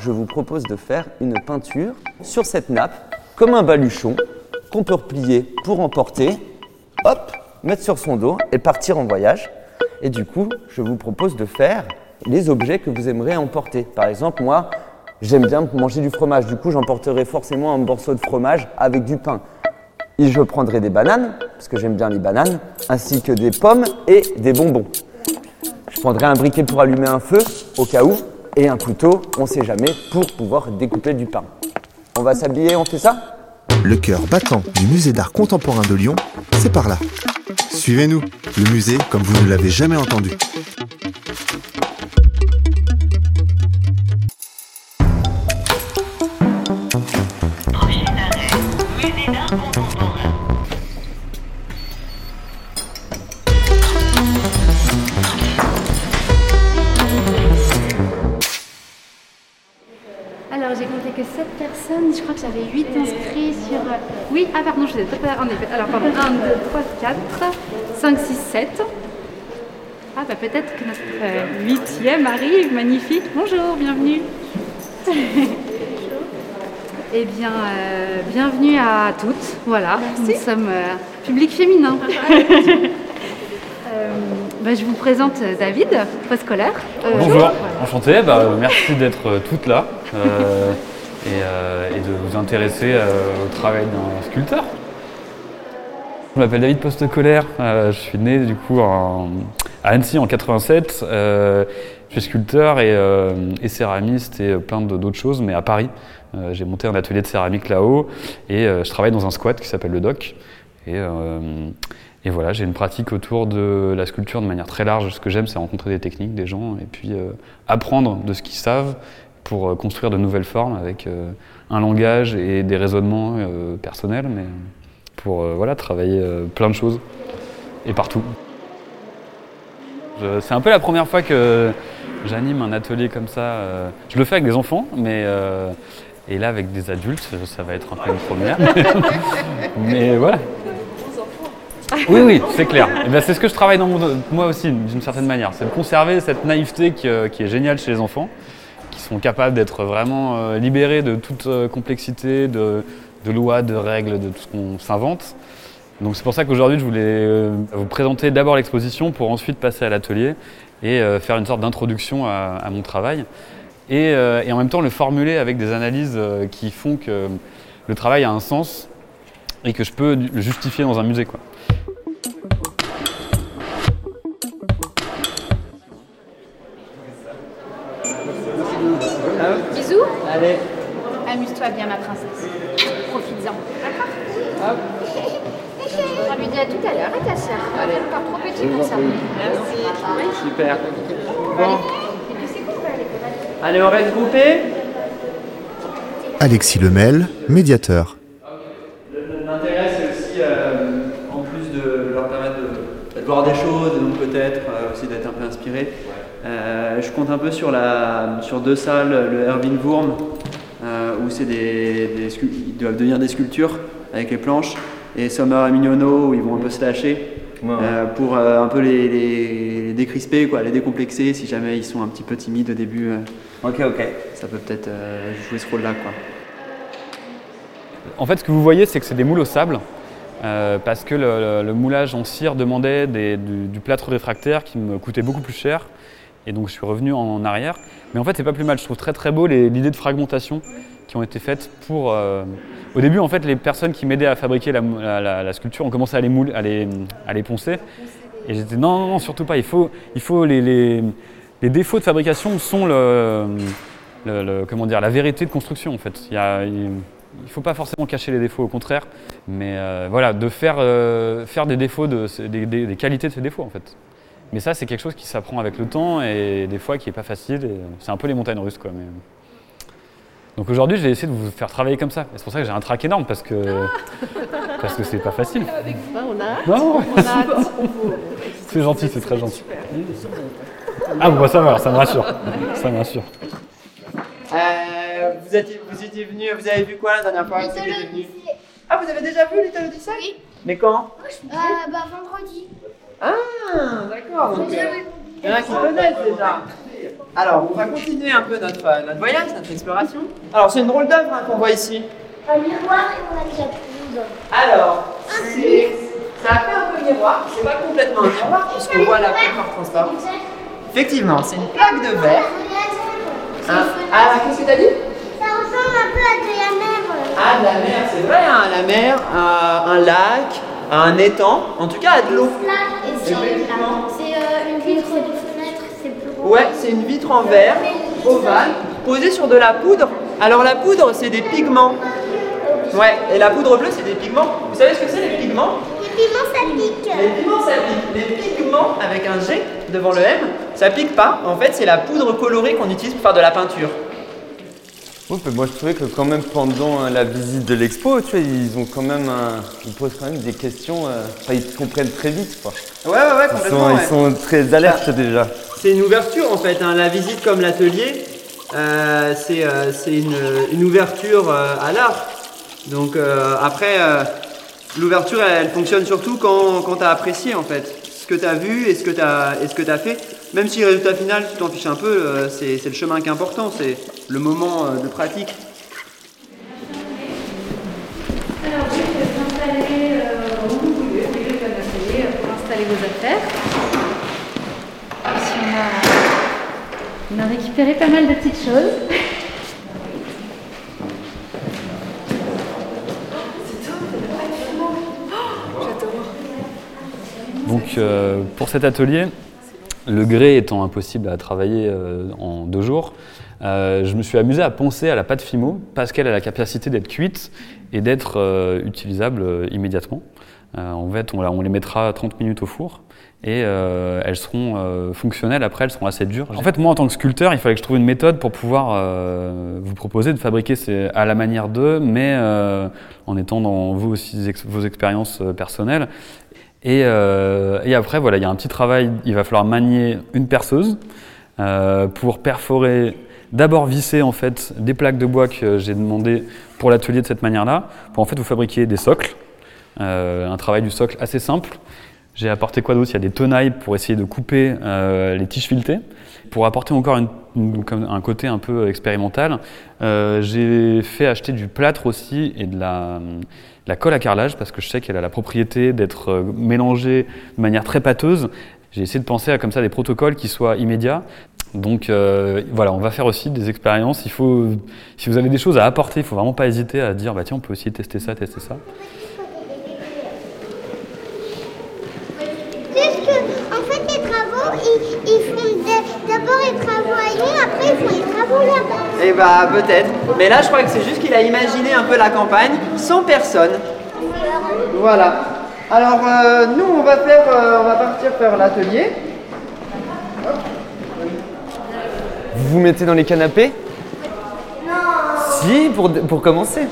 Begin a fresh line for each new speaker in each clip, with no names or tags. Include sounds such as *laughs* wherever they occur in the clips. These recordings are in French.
je vous propose de faire une peinture sur cette nappe, comme un baluchon, qu'on peut replier pour emporter, hop, mettre sur son dos et partir en voyage. Et du coup, je vous propose de faire les objets que vous aimeriez emporter. Par exemple, moi, j'aime bien manger du fromage. Du coup, j'emporterai forcément un morceau de fromage avec du pain. Et je prendrai des bananes, parce que j'aime bien les bananes, ainsi que des pommes et des bonbons. Je prendrai un briquet pour allumer un feu, au cas où, et un couteau, on sait jamais, pour pouvoir découper du pain. On va s'habiller, on fait ça?
Le cœur battant du musée d'art contemporain de Lyon, c'est par là. Suivez-nous, le musée comme vous ne l'avez jamais entendu.
J'avais 8 inscrits sur... euh, Oui, ah pardon, je ai pas... En effet, alors pardon, 1, 2, 3, 4, 5, 6, 7. Ah bah peut-être que notre euh, huitième arrive, magnifique. Bonjour, bienvenue. *laughs* Eh bien, euh, bienvenue à toutes. Voilà, nous sommes euh, public féminin. *laughs* Euh, bah, je vous présente David, préscolaire. Euh,
Bonjour, enchanté, bah, merci d'être toutes là euh, et, euh, et de vous intéresser euh, au travail d'un sculpteur. Je m'appelle David Postecolaire, euh, je suis né du coup à Annecy en 87. Euh, je suis sculpteur et, céramiste et plein d'autres choses, mais à Paris. J'ai monté un atelier de céramique là-haut et je travaille dans un squat qui s'appelle le DOC. Et, voilà, j'ai une pratique autour de la sculpture de manière très large. Ce que j'aime, c'est rencontrer des techniques, des gens, et puis apprendre de ce qu'ils savent pour euh, construire de nouvelles formes avec euh, un langage et des raisonnements euh, personnels, mais pour voilà, travailler plein de choses et partout. C'est un peu la première fois que j'anime un atelier comme ça. Je le fais avec des enfants, mais et là avec des adultes, ça va être un peu une première. *laughs* mais voilà. Oui, oui, c'est clair. Et ben, c'est ce que je travaille dans mon, moi aussi, d'une certaine manière. C'est de conserver cette naïveté qui, est géniale chez les enfants, sont capables d'être vraiment euh, libérés de toute euh, complexité, de, lois, de règles, de tout ce qu'on s'invente. Donc c'est pour ça qu'aujourd'hui, je voulais euh, vous présenter d'abord l'exposition pour ensuite passer à l'atelier et faire une sorte d'introduction à, mon travail. Et, et en même temps, le formuler avec des analyses qui font que le travail a un sens et que je peux le justifier dans un musée. Quoi.
On
reste groupés
Alexis Lemel, médiateur.
L'intérêt, c'est aussi, euh, en plus de leur permettre de, de voir des choses, et donc peut-être euh, aussi d'être un peu inspiré. Euh, je compte un peu sur, la, sur deux salles, le Irving Wurm, euh, où c'est des, ils doivent devenir des sculptures avec les planches, et Summer et Mignonneau, où ils vont un peu se lâcher. Euh, pour euh, un peu les, les- les décrisper, quoi, les décomplexer si jamais ils sont un petit peu timides au début. euh,
Ok, ok.
ça peut peut-être euh, jouer ce rôle-là. Quoi.
En fait, ce que vous voyez, c'est que c'est des moules au sable, euh, parce que le, le- le moulage en cire demandait des- du, du plâtre réfractaire qui me coûtait beaucoup plus cher, et donc je suis revenu en arrière. Mais en fait, c'est pas plus mal. Je trouve très très beau l'idée de fragmentation qui ont été faites pour. euh, Au début, en fait, les personnes qui m'aidaient à fabriquer la, sculpture ont commencé à les, moule- à les, à les poncer, et j'étais non, non, non, surtout pas. Il faut, il faut les, les- défauts de fabrication sont le, comment dire, la vérité de construction en fait. Il y faut pas forcément cacher les défauts, au contraire, mais euh, voilà, de faire, euh, faire des défauts, de, des- des qualités de ces défauts en fait. Mais ça, c'est quelque chose qui s'apprend avec le temps et des fois qui n'est pas facile. C'est un peu les montagnes russes quoi. Mais... Donc aujourd'hui, j'ai essayé de vous faire travailler comme ça. C'est pour ça que j'ai un trac énorme parce que parce que c'est pas facile. Non, c'est gentil, c'est très gentil. Ah bon, bah, ça va, ça me rassure, ça me rassure.
Euh, vous, étiez, vous étiez venu, vous avez vu quoi la dernière fois que vous étiez venu Ah, vous avez déjà vu Little Odyssey
Oui.
Mais quand?
Euh, bah vendredi.
Ah, d'accord. donc, euh, Il y en a qui connaissent déjà. Alors, on va continuer un peu notre, euh, notre voyage, notre exploration. Alors, c'est une drôle d'œuvre hein, qu'on voit ici.
Un miroir et on a déjà plus.
Alors, c'est- ça a fait un peu miroir. C'est pas complètement un miroir, puisqu'on voit la plupart transparente. Effectivement, c'est une plaque de verre. Hein. Ah, qu'est-ce que t'as dit?
Ça ressemble un peu à de la mer. euh.
Ah, de la mer, c'est vrai, hein, la mer, à un lac, à un étang, en tout cas à de l'eau.
Et c'est
Effectivement.
c'est, euh, une vitre de fenêtre, c'est plus gros.
Ouais, c'est une vitre en verre, ovale, posée sur de la poudre. Alors la poudre, c'est des pigments. Ouais, et la poudre bleue, c'est des pigments. Vous savez ce que c'est les pigments?
Les piments, ça pique.
Les pigments, ça pique. Les pigments, avec un G devant le M, ça pique pas. En fait, c'est la poudre colorée qu'on utilise pour faire de la peinture.
Oui, mais moi je trouvais que quand même pendant euh, la visite de l'expo, tu vois, ils ont quand même, un- ils posent quand même des questions, euh, enfin ils comprennent très vite quoi.
Ouais, ouais, ouais,
Ils
complètement.
sont,
ouais.
ils sont très alertes déjà.
C'est une ouverture en fait, hein. la visite comme l'atelier, euh, c'est euh, c'est une, une ouverture à l'art. Donc après, l'ouverture elle, elle fonctionne surtout quand, quand tu as apprécié en fait ce que tu as vu et ce que tu as, fait. Même si le résultat final, tu t'en fiches un peu, c'est c'est le chemin qui est important, c'est le moment euh, de pratique.
Alors, vous pouvez vous installer euh, où vous voulez, pour installer vos affaires. Ici, on a, on a récupéré pas mal de petites choses.
Donc euh, pour cet atelier, le grès étant impossible à travailler euh, en deux jours, euh, je me suis amusé à poncer à la pâte Fimo parce qu'elle a la capacité d'être cuite et d'être euh, utilisable immédiatement. En fait, on, les mettra 30 minutes au four et elles seront fonctionnelles après, elles seront assez dures. En fait, moi en tant que sculpteur, il fallait que je trouve une méthode pour pouvoir vous proposer de fabriquer ces- à la manière d'eux, mais en étant dans vos expériences personnelles. Et, euh, et après, voilà, il y a un petit travail. Il va falloir manier une perceuse euh, pour perforer, d'abord visser en fait des plaques de bois que j'ai demandé pour l'atelier de cette manière-là, pour en fait vous fabriquer des socles. Euh, un travail du socle assez simple. J'ai apporté quoi d'autre? Il y a des tenailles pour essayer de couper les tiges filetées. Pour apporter encore un côté un peu expérimental, j'ai fait acheter du plâtre aussi et de la, la colle à carrelage parce que je sais qu'elle a la propriété d'être euh, mélangée de manière très pâteuse. J'ai essayé de penser à comme ça des protocoles qui soient immédiats. Donc euh, voilà, on va faire aussi des expériences. Il faut, si vous avez des choses à apporter, il faut vraiment pas hésiter à dire bah tiens, on peut aussi tester ça, tester ça.
Là-bas.
Eh bah peut-être. Mais là, je crois que c'est juste qu'il a imaginé un peu la campagne sans personne. Voilà. Alors euh, nous, on va faire, euh, on va partir faire l'atelier.
Vous vous mettez dans les canapés Non. Si, pour, pour commencer.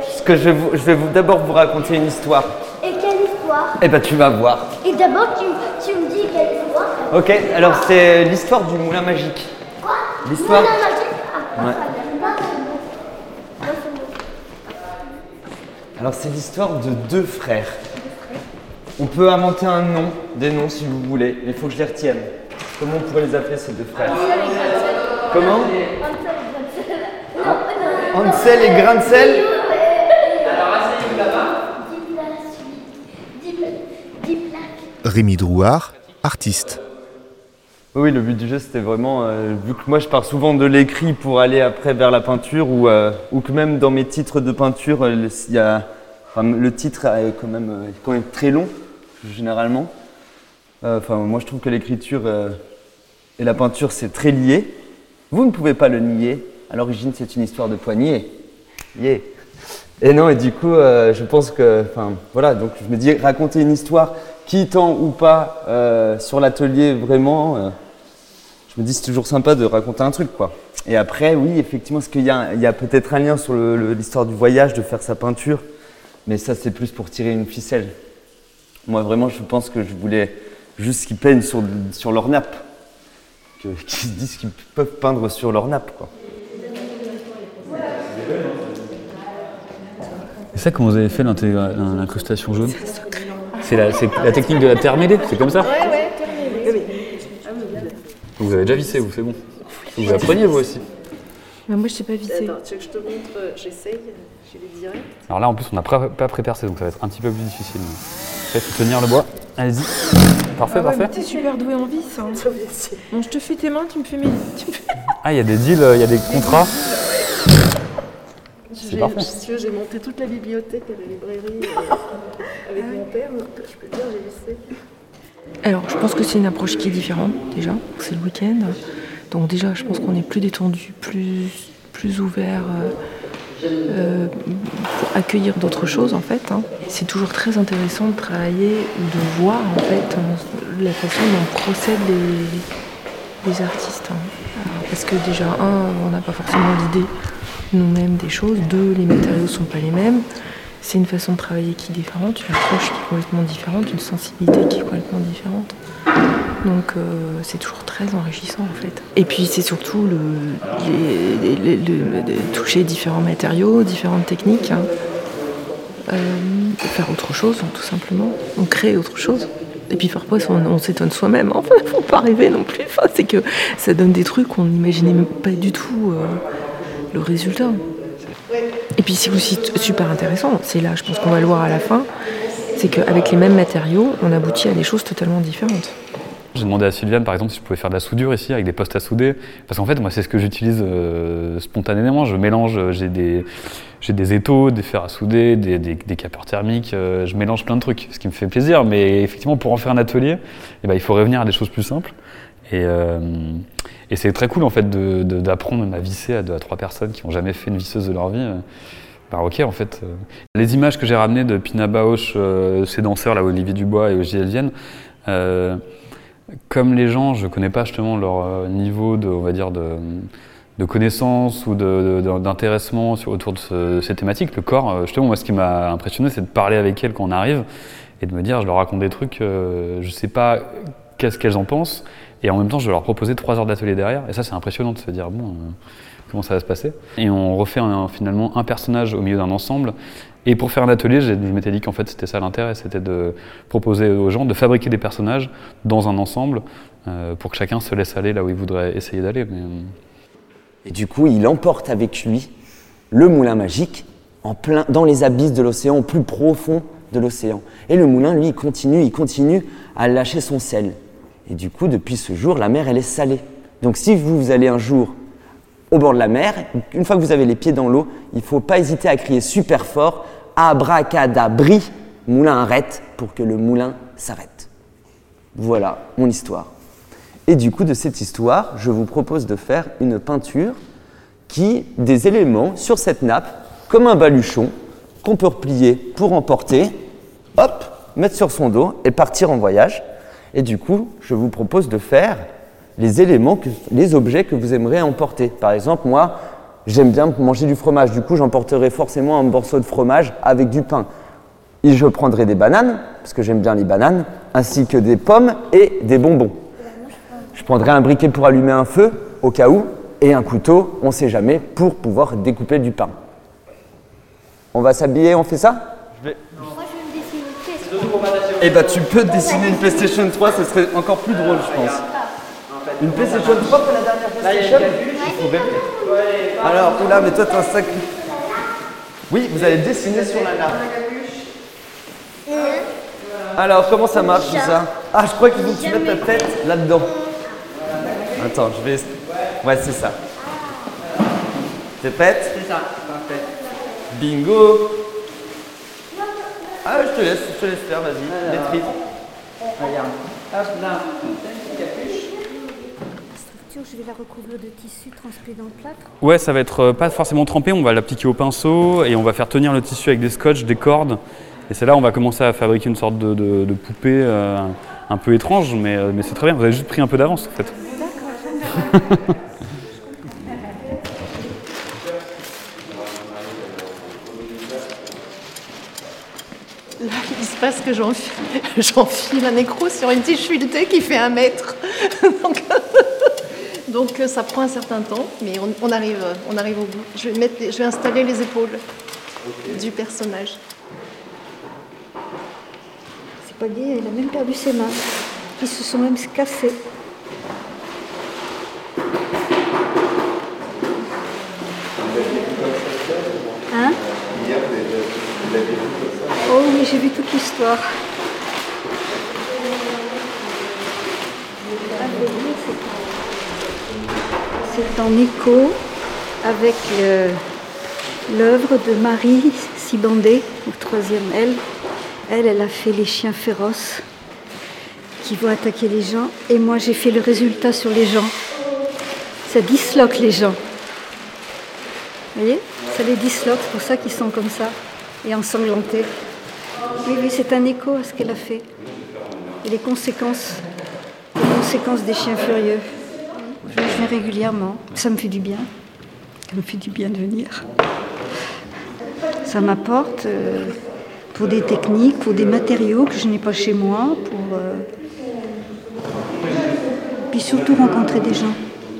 Parce que je vais, vous- je vais vous- d'abord vous raconter une histoire.
Et quelle histoire?
Eh ben tu vas voir.
Et d'abord, tu, tu me dis quelle histoire?
Ok, alors c'est l'histoire du moulin magique.
Quoi?
L'histoire
Non, non, non, juste- ah,
Ouais.
Moi, c'est bon. Moi, c'est bon.
Alors c'est l'histoire de deux frères. On peut inventer un nom, des noms si vous voulez, mais il faut que je les retienne. Comment on pourrait les appeler ces deux frères Comment Ansel et grain de sel
Dix plaques. Dix plaques.
Rémi Drouard, artiste.
Oui, le but du jeu, c'était vraiment, euh, vu que moi je pars souvent de l'écrit pour aller après vers la peinture, ou, euh, ou que même dans mes titres de peinture, euh, il y a, le titre est quand même, euh, très long, généralement. Euh, Enfin, moi je trouve que l'écriture euh, et la peinture, c'est très lié. Vous ne pouvez pas le nier. À l'origine, c'est une histoire de poignée. Yeah. Et non, et du coup, je pense que, enfin, voilà, donc je me dis, raconter une histoire, qui tend ou pas sur l'atelier, vraiment, je me dis, c'est toujours sympa de raconter un truc, quoi. Et après, oui, effectivement, parce qu'il y a, peut-être un lien sur l'histoire du voyage, de faire sa peinture, mais ça, c'est plus pour tirer une ficelle. Moi, vraiment, je pense que je voulais juste qu'ils peignent sur, sur leur nappe, que- *laughs* qu'ils se disent qu'ils peuvent peindre sur leur nappe, quoi.
C'est ça comment vous avez fait l'intégra- l'incrustation jaune C'est la, c'est la technique de la terre mêlée, c'est comme ça Vous avez déjà vissé, vous, c'est bon. Vous appreniez vous aussi.
Mais moi, je sais pas visser.
Attends, tu veux que je te montre euh, J'essaye, j'y vais direct.
Alors là, en plus, on n'a pas, pas pré-percé, donc ça va être un petit peu plus difficile. Faut tenir le bois. Allez-y. Parfait,
Ah ouais,
parfait.
t'es super doué en vis. *laughs* Hein. Bon, je te fais tes mains, tu me fais mes. *laughs*
Ah, il y a des deals, euh, il y a des contrats.
J'ai-
parfait.
Si tu veux, j'ai monté toute la bibliothèque et la librairie euh, *laughs* avec mon père, donc je peux dire, j'ai laissé.
Alors, je pense que c'est une approche qui est différente déjà. C'est le week-end. Donc déjà, je pense qu'on est plus détendu, plus, ouvert euh, euh, pour accueillir d'autres choses en fait. hein. C'est toujours très intéressant de travailler de voir en fait euh, la façon dont procèdent les, artistes. hein. Parce que déjà, un, on n'a pas forcément l'idée nous-mêmes des choses. Deux, les matériaux ne sont pas les mêmes. C'est une façon de travailler qui est différente, une approche qui est complètement différente, une sensibilité qui est complètement différente. Donc euh, c'est toujours très enrichissant en fait. Et puis c'est surtout le, toucher différents matériaux, différentes techniques, hein. Euh, faire autre chose hein, tout simplement, on crée autre chose. Et puis parfois on, on s'étonne soi-même, enfin *laughs* faut pas rêver non plus, c'est que ça donne des trucs qu'on n'imaginait pas du tout euh, le résultat. Et puis c'est aussi super intéressant, c'est là je pense qu'on va le voir à la fin, c'est qu'avec les mêmes matériaux, on aboutit à des choses totalement différentes.
J'ai demandé à Sylviane, par exemple, si je pouvais faire de la soudure ici avec des postes à souder. Parce qu'en fait, moi, c'est ce que j'utilise euh, spontanément. Je mélange, euh, j'ai des, j'ai des étaux, des fers à souder, des, des, des capeurs thermiques. euh, je mélange plein de trucs, ce qui me fait plaisir. Mais effectivement, pour en faire un atelier, eh ben, il faut revenir à des choses plus simples. Et, c'est très cool, en fait, d'apprendre à visser à deux à trois personnes qui n'ont jamais fait une visseuse de leur vie. Bah ok, en fait. Les images que j'ai ramenées de Pina Bausch, euh, ces danseurs, là, Olivier Dubois et Ogiel Vienne, euh, comme les gens, je connais pas justement leur euh, niveau de, on va dire, de, de connaissance ou d'intéressement autour de ce- ces thématiques, le corps, euh, justement, moi, ce qui m'a impressionné, c'est de parler avec elles quand on arrive et de me dire, je leur raconte des trucs, euh, je sais pas qu'est-ce qu'elles en pensent, et en même temps, je vais leur proposer trois heures d'atelier derrière, et ça, c'est impressionnant de se dire, bon, comment ça va se passer Et on refait finalement un personnage au milieu d'un ensemble. Et pour faire un atelier, je m'étais dit qu'en fait c'était ça l'intérêt, c'était de proposer aux gens de fabriquer des personnages dans un ensemble euh, pour que chacun se laisse aller là où il voudrait essayer d'aller. Euh,
Et du coup, il emporte avec lui le moulin magique en plein, dans les abysses de l'océan, au plus profond de l'océan. Et le moulin, lui, il continue, il continue à lâcher son sel. Et du coup, depuis ce jour, la mer, elle est salée. Donc si vous, vous allez un jour au bord de la mer, une fois que vous avez les pieds dans l'eau, il ne faut pas hésiter à crier super fort Abracadabri, moulin arrête, pour que le moulin s'arrête. Voilà mon histoire. Et du coup, de cette histoire, je vous propose de faire une peinture qui, des éléments sur cette nappe, comme un baluchon, qu'on peut replier pour emporter, hop, mettre sur son dos et partir en voyage. Et du coup, je vous propose de faire les éléments, les objets que vous aimeriez emporter. Par exemple, moi, j'aime bien manger du fromage. Du coup, j'emporterai forcément un morceau de fromage avec du pain. Et je prendrai des bananes, parce que j'aime bien les bananes, ainsi que des pommes et des bonbons. Je prendrai un briquet pour allumer un feu, au cas où, et un couteau, on ne sait jamais, pour pouvoir découper du pain. On va s'habiller, on fait ça?
Moi, je vais me dessiner.
Eh bah tu peux dessiner une PlayStation 3, ce serait encore plus drôle je pense. Une PlayStation 3 pour la dernière PlayStation? Il faut. Alors, oula, mais toi t'as un sac. Oui, vous allez dessiner sur la nappe. Alors, comment ça marche tout ça Ah, je crois qu'il faut que tu mettes ta tête là-dedans. Attends, je vais. Ouais, c'est ça. T'es prête?
C'est ça, parfait.
Bingo Ah, je te laisse, je te laisse faire, vas-y. Maîtrise.
Regarde. Hop, là, t'as une petite capuche.
Je vais la recouvrir de tissu transplé dans le plâtre.
Ouais, ça va être euh, pas forcément trempé, on va l'appliquer au pinceau et on va faire tenir le tissu avec des scotch, des cordes. Et c'est là où on va commencer à fabriquer une sorte de, de- de poupée euh, un peu étrange, mais, euh, mais c'est très bien. Vous avez juste pris un peu d'avance en fait. *laughs*
Là, il se passe que j'enfile *laughs* j'enfile un écrou sur une tige filetée qui fait un mètre. *laughs* donc, donc euh, ça prend un certain temps, mais on, arrive, euh, on arrive au bout. Je vais, installer les épaules du personnage.
C'est pas dit, il a même perdu ses mains. Ils se sont même cassés. Hein Oh oui, j'ai vu toute l'histoire. Ah, c'est en écho avec euh, l'œuvre de Marie Sibandé, au troisième L. Elle, elle a fait les chiens féroces qui vont attaquer les gens. Et moi, j'ai fait le résultat sur les gens. Ça disloque les gens. Vous voyez? Ça les disloque, c'est pour ça qu'ils sont comme ça et ensanglantés. Oui, oui, c'est un écho à ce qu'elle a fait. Et les conséquences, les conséquences des chiens furieux. Je viens régulièrement. Ça me fait du bien. Ça me fait du bien de venir. Ça m'apporte euh, pour des techniques, pour des matériaux que je n'ai pas chez moi, pour euh, puis surtout rencontrer des gens,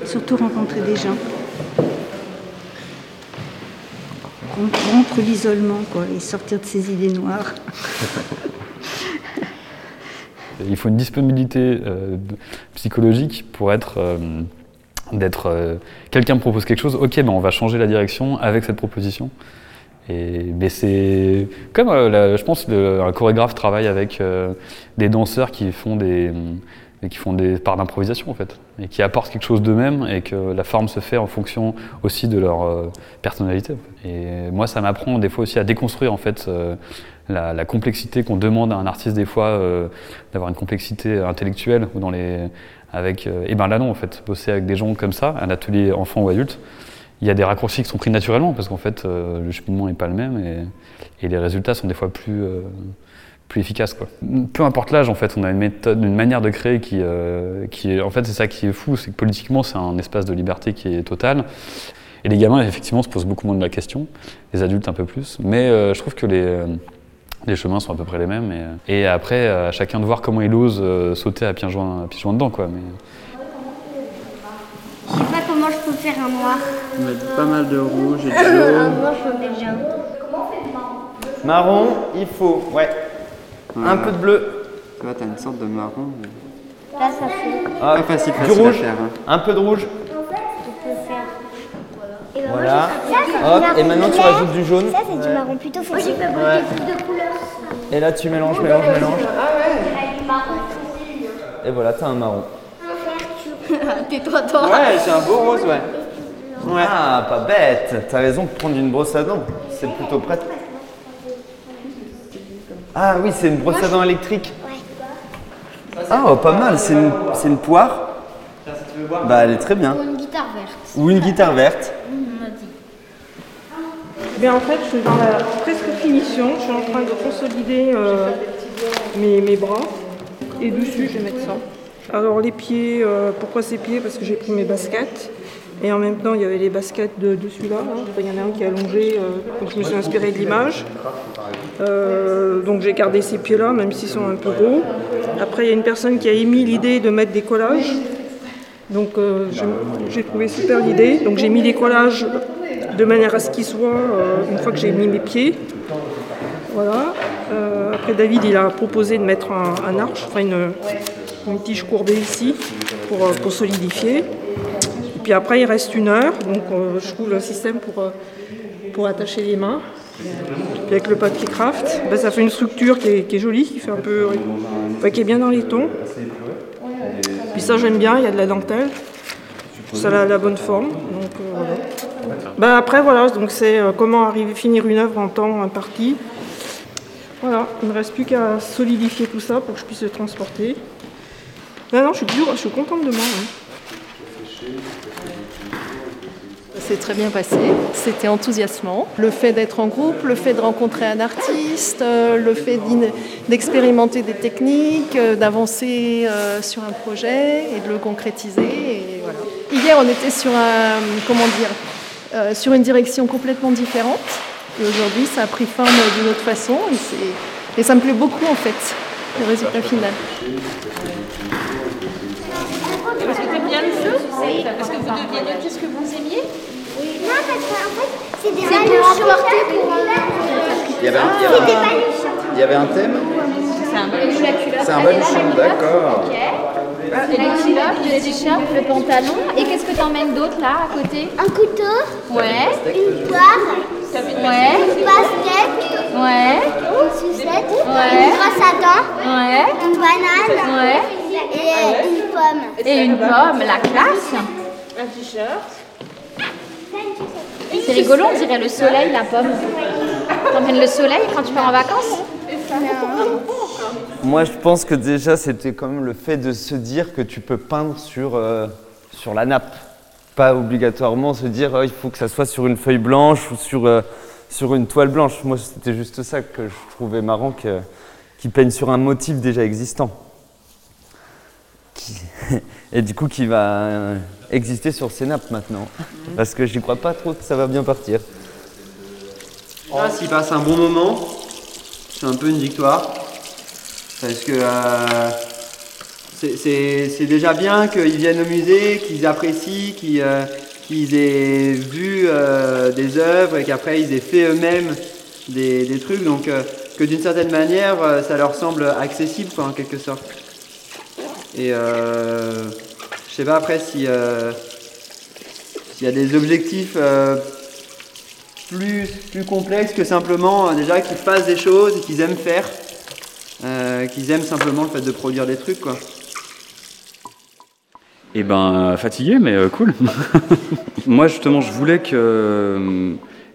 surtout rencontrer des gens. Rompre l'isolement, quoi, et sortir de ces idées noires. *laughs*
Il faut une disponibilité euh, psychologique pour être, euh, d'être, euh, quelqu'un me propose quelque chose, ok, ben on va changer la direction avec cette proposition. Et, mais c'est comme, euh, je pense, le- un chorégraphe travaille avec euh, des danseurs qui font des, et qui font des parts d'improvisation en fait, et qui apportent quelque chose d'eux-mêmes et que la forme se fait en fonction aussi de leur euh, personnalité. Et moi, ça m'apprend des fois aussi à déconstruire en fait euh, la, complexité qu'on demande à un artiste des fois euh, d'avoir une complexité intellectuelle ou dans les avec euh, et ben là non en fait bosser avec des gens comme ça un atelier enfant ou adulte il y a des raccourcis qui sont pris naturellement parce qu'en fait euh, le cheminement n'est pas le même et, et les résultats sont des fois plus euh, plus efficaces quoi. Peu importe l'âge en fait, on a une méthode, une manière de créer qui euh, qui en fait c'est ça qui est fou, c'est que politiquement c'est un espace de liberté qui est total. Et les gamins effectivement se posent beaucoup moins de la question, les adultes un peu plus, mais je trouve que les les chemins sont à peu près les mêmes et, et après à chacun de voir comment il ose euh, sauter à pieds joints à pieds joints dedans quoi. Mais,
Je sais pas comment je peux faire un noir.
On va mettre pas mal de rouge et de
Un
jaune.
noir, j'en ai déjà.
Marron, il faut, ouais. Un peu de bleu.
Tu vois, t'as une sorte de marron. mais-
Là, ça fait.
Ah,
Pas facile,
du
facile à
rouge.
faire, hein.
Un peu de rouge.
En fait, tu peux faire. Et ben,
Voilà. Hop, et maintenant tu rajoutes du jaune.
Ça, c'est du marron plutôt foncé.
Ouais. Et là tu mélanges, mélanges, mélanges.
Du marron foncé.
Et voilà, t'as un marron. *laughs*
Tais-toi, toi.
Ouais, c'est un beau rose, ouais. Ouais.
Ah, pas bête. T'as raison de prendre une brosse à dents. C'est plutôt prêt. Ah oui, c'est une brosse à dents électrique. Ah, oh, pas mal. C'est une, c'est une poire. Bah, elle est très bien.
Ou une guitare verte.
Ou une guitare verte.
Bien, en fait, je suis dans la presque finition. Je suis en train de consolider euh, mes, bras. Et dessus, je vais mettre ça. Alors, les pieds, euh, pourquoi ces pieds? Parce que j'ai pris mes baskets. Et en même temps, il y avait les baskets de, celui-là. hein. Il y en a un qui est allongé. euh, donc, je me suis inspirée de l'image. Donc, j'ai gardé ces pieds-là, même s'ils sont un peu gros. Après, il y a une personne qui a émis l'idée de mettre des collages. Donc j'ai trouvé super l'idée. Donc j'ai mis les collages de manière à ce qu'ils soient euh, une fois que j'ai mis mes pieds. Voilà. Euh, après David il a proposé de mettre un, un arche, enfin une, tige courbée ici pour, euh, pour solidifier. Et puis après il reste une heure, donc je trouve un système pour, attacher les mains. Puis avec le papier craft, ben, ça fait une structure qui est, jolie, qui fait un peu, qui est bien dans les tons. Puis ça j'aime bien, il y a de la dentelle. Ça a la bonne forme. Donc, voilà. Ben, après voilà, donc c'est euh, comment arriver finir une œuvre en temps imparti. Voilà, il ne me reste plus qu'à solidifier tout ça pour que je puisse le transporter. Non, non, je suis, dure, je suis contente de moi. hein.
Ça s'est très bien passé, c'était enthousiasmant. Le fait d'être en groupe, le fait de rencontrer un artiste, euh, le fait d'expérimenter des techniques, euh, d'avancer sur un projet et de le concrétiser. Et voilà. Hier, on était sur, un, comment dire, euh, sur une direction complètement différente. Et aujourd'hui, ça a pris forme d'une autre façon. Et, c'est- et ça me plaît beaucoup, en fait, le résultat final.
Parce que bien le jeu Parce que vous deviez dire qu'est-ce que vous aimiez?
Non, parce qu'en fait, c'est des
C'est pour
Il y avait un, il y avait un- il y avait un thème?
C'est un baluchon. Culotte.
C'est
la culotte, le t-shirt, le pantalon. Et qu'est-ce que t'emmènes d'autre là à côté
Un couteau,
Ouais.
une poire, Ouais. Une basket.
Ouais.
Une sucette.
Ouais.
Une brosse à dents.
Ouais.
Une banane.
Ouais.
Et une pomme.
Et une pomme, la classe.
Un t-shirt.
C'est rigolo, on dirait le soleil, la pomme. T'emmènes le soleil quand tu pars en vacances?
Moi, je pense que déjà, c'était quand même le fait de se dire que tu peux peindre sur, euh, sur la nappe. Pas obligatoirement se dire oh, il faut que ça soit sur une feuille blanche ou sur, euh, sur une toile blanche. Moi, c'était juste ça que je trouvais marrant que- qu'ils peignent sur un motif déjà existant. Qui- *laughs* Et du coup, qui va euh, exister sur ces nappes maintenant. Parce que j'y crois pas trop que ça va bien partir.
Ah, s'ils passent un bon moment, c'est un peu une victoire. Parce que euh, c'est- déjà bien qu'ils viennent au musée, qu'ils apprécient, qu'ils euh, aient vu euh, des œuvres et qu'après ils aient fait eux-mêmes des, des trucs. Donc euh, que d'une certaine manière, euh, ça leur semble accessible quoi, en quelque sorte. Et euh, je sais pas après si s'il y a des objectifs plus, plus complexes que simplement déjà qu'ils fassent des choses et qu'ils aiment faire, euh, qu'ils aiment simplement le fait de produire des trucs quoi.
Eh ben, fatigué, mais euh, cool. *laughs* Moi, justement, je voulais qu'il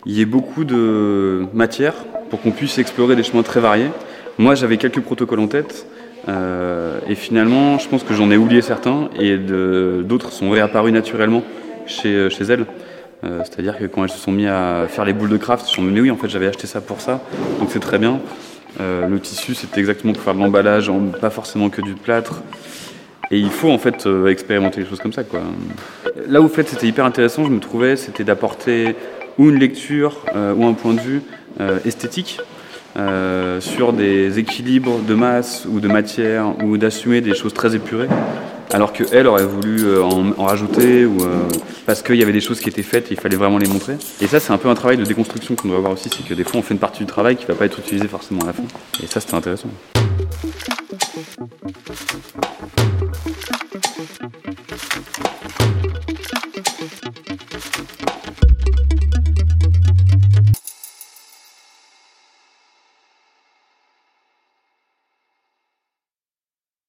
y ait beaucoup de matière pour qu'on puisse explorer des chemins très variés. Moi, j'avais quelques protocoles en tête. euh, et finalement, je pense que j'en ai oublié certains et d'autres sont réapparus naturellement chez, chez elles. Euh, C'est-à-dire que quand elles se sont mis à faire les boules de craft, elles se sont dit mais oui, en fait, j'avais acheté ça pour ça, donc c'est très bien. Euh, le tissu, c'était exactement pour faire de l'emballage, en- pas forcément que du plâtre. Et il faut en fait euh, expérimenter les choses comme ça. Quoi. Là où c'était hyper intéressant, je me trouvais, c'était d'apporter ou une lecture euh, ou un point de vue esthétique sur des équilibres de masse ou de matière ou d'assumer des choses très épurées. Alors qu'elle aurait voulu euh, en, rajouter ou euh, parce qu'il y avait des choses qui étaient faites et il fallait vraiment les montrer. Et ça, c'est un peu un travail de déconstruction qu'on doit avoir aussi, c'est que des fois on fait une partie du travail qui va pas être utilisée forcément à la fin. Et ça, c'était intéressant.